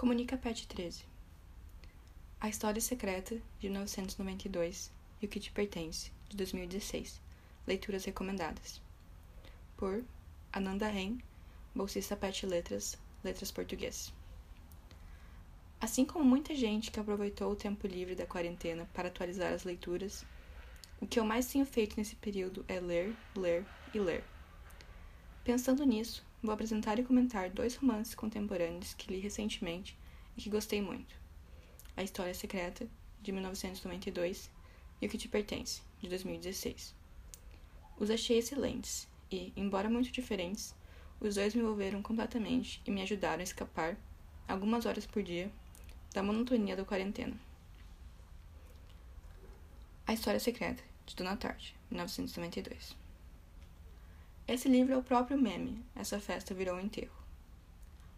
Comunica Pet 13 A História Secreta, de 1992, e O Que Te Pertence, de 2016. Leituras recomendadas. Por Ananda Ren, bolsista Pet Letras, Letras Português. Assim como muita gente que aproveitou o tempo livre da quarentena para atualizar as leituras, o que eu mais tenho feito nesse período é ler, ler e ler. Pensando nisso, vou apresentar e comentar dois romances contemporâneos que li recentemente e que gostei muito: A História Secreta, de 1992, e O Que Te Pertence, de 2016. Os achei excelentes e, embora muito diferentes, os dois me envolveram completamente e me ajudaram a escapar, algumas horas por dia, da monotonia da quarentena. A História Secreta, de Dona Tarde, 1992. Esse livro é o próprio meme, essa festa virou um enterro.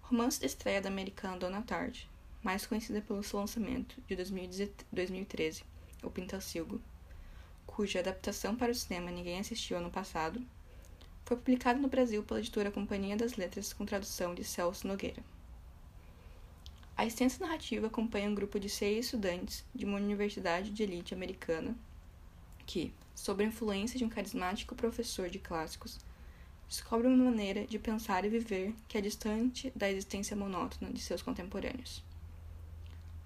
Romance de estreia da americana Dona Tarde, mais conhecida pelo seu lançamento de 2013, O Pintacilgo, cuja adaptação para o cinema ninguém assistiu ano passado, foi publicado no Brasil pela editora Companhia das Letras com tradução de Celso Nogueira. A extensa narrativa acompanha um grupo de seis estudantes de uma universidade de elite americana que, sob a influência de um carismático professor de clássicos, descobre uma maneira de pensar e viver que é distante da existência monótona de seus contemporâneos.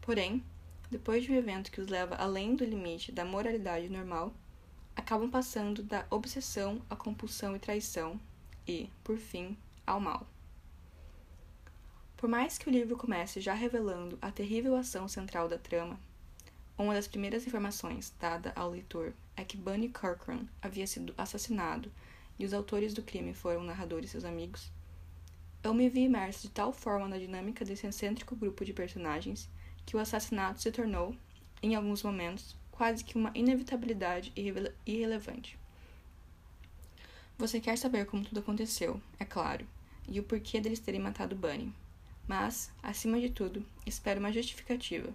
Porém, depois de um evento que os leva além do limite da moralidade normal, acabam passando da obsessão à compulsão e traição e, por fim, ao mal. Por mais que o livro comece já revelando a terrível ação central da trama, uma das primeiras informações dada ao leitor é que Bunny Corcoran havia sido assassinado e os autores do crime foram o narrador e seus amigos, eu me vi imerso de tal forma na dinâmica desse excêntrico grupo de personagens que o assassinato se tornou, em alguns momentos, quase que uma inevitabilidade irre irrelevante. Você quer saber como tudo aconteceu, é claro, e o porquê deles terem matado Bunny. Mas, acima de tudo, espero uma justificativa.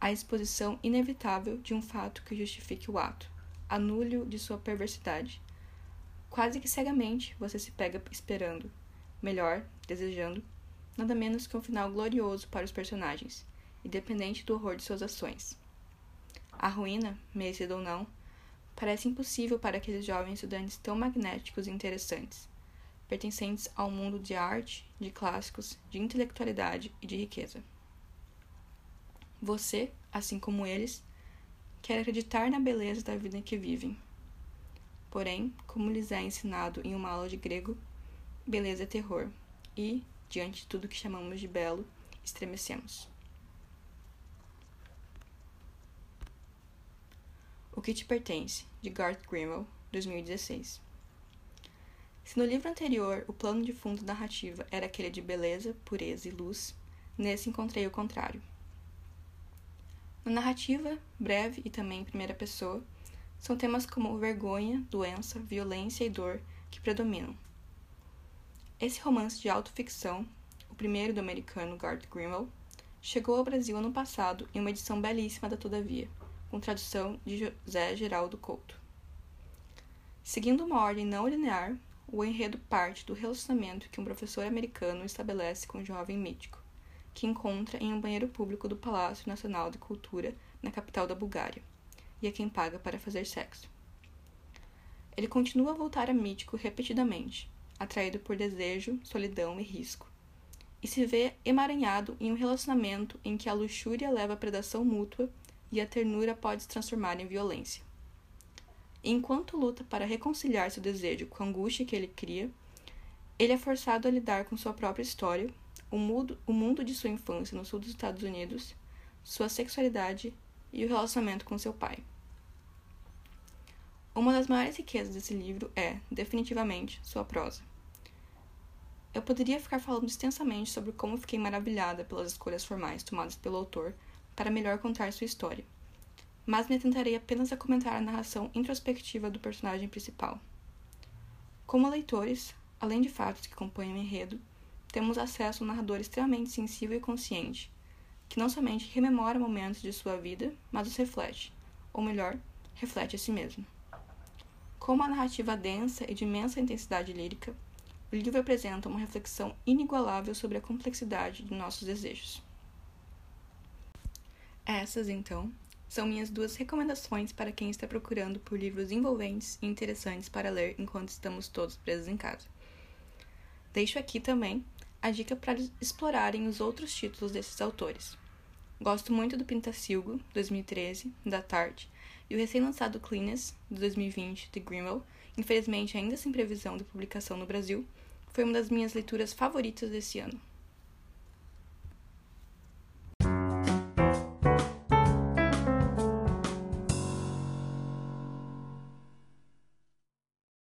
A exposição inevitável de um fato que justifique o ato, anule-o de sua perversidade, Quase que cegamente você se pega esperando, melhor, desejando, nada menos que um final glorioso para os personagens, independente do horror de suas ações. A ruína, merecida ou não, parece impossível para aqueles jovens estudantes tão magnéticos e interessantes, pertencentes ao mundo de arte, de clássicos, de intelectualidade e de riqueza. Você, assim como eles, quer acreditar na beleza da vida em que vivem Porém, como lhes é ensinado em uma aula de grego, beleza é terror, e, diante de tudo que chamamos de belo, estremecemos. O que te pertence, de Garth Grimwell, 2016. Se no livro anterior o plano de fundo narrativa era aquele de beleza, pureza e luz, nesse encontrei o contrário. Na narrativa, breve e também em primeira pessoa, são temas como vergonha, doença, violência e dor que predominam. Esse romance de autoficção, o primeiro do americano Garth Grimwell, chegou ao Brasil ano passado em uma edição belíssima da Todavia, com tradução de José Geraldo Couto. Seguindo uma ordem não linear, o enredo parte do relacionamento que um professor americano estabelece com um jovem mítico, que encontra em um banheiro público do Palácio Nacional de Cultura, na capital da Bulgária e a quem paga para fazer sexo. Ele continua a voltar a mítico repetidamente, atraído por desejo, solidão e risco, e se vê emaranhado em um relacionamento em que a luxúria leva à predação mútua e a ternura pode se transformar em violência. Enquanto luta para reconciliar seu desejo com a angústia que ele cria, ele é forçado a lidar com sua própria história, o mundo de sua infância no sul dos Estados Unidos, sua sexualidade e o relacionamento com seu pai. Uma das maiores riquezas desse livro é, definitivamente, sua prosa. Eu poderia ficar falando extensamente sobre como fiquei maravilhada pelas escolhas formais tomadas pelo autor para melhor contar sua história, mas me atentarei apenas a comentar a narração introspectiva do personagem principal. Como leitores, além de fatos que compõem o enredo, temos acesso a um narrador extremamente sensível e consciente, que não somente rememora momentos de sua vida, mas os reflete, ou melhor, reflete a si mesmo. Com uma narrativa densa e de imensa intensidade lírica, o livro apresenta uma reflexão inigualável sobre a complexidade de nossos desejos. Essas, então, são minhas duas recomendações para quem está procurando por livros envolventes e interessantes para ler enquanto estamos todos presos em casa. Deixo aqui também a dica para explorarem os outros títulos desses autores. Gosto muito do Pintacilgo, 2013, da Tarte, e o recém-lançado Cleanest, de 2020, de Grimwell, infelizmente ainda sem previsão de publicação no Brasil, foi uma das minhas leituras favoritas desse ano.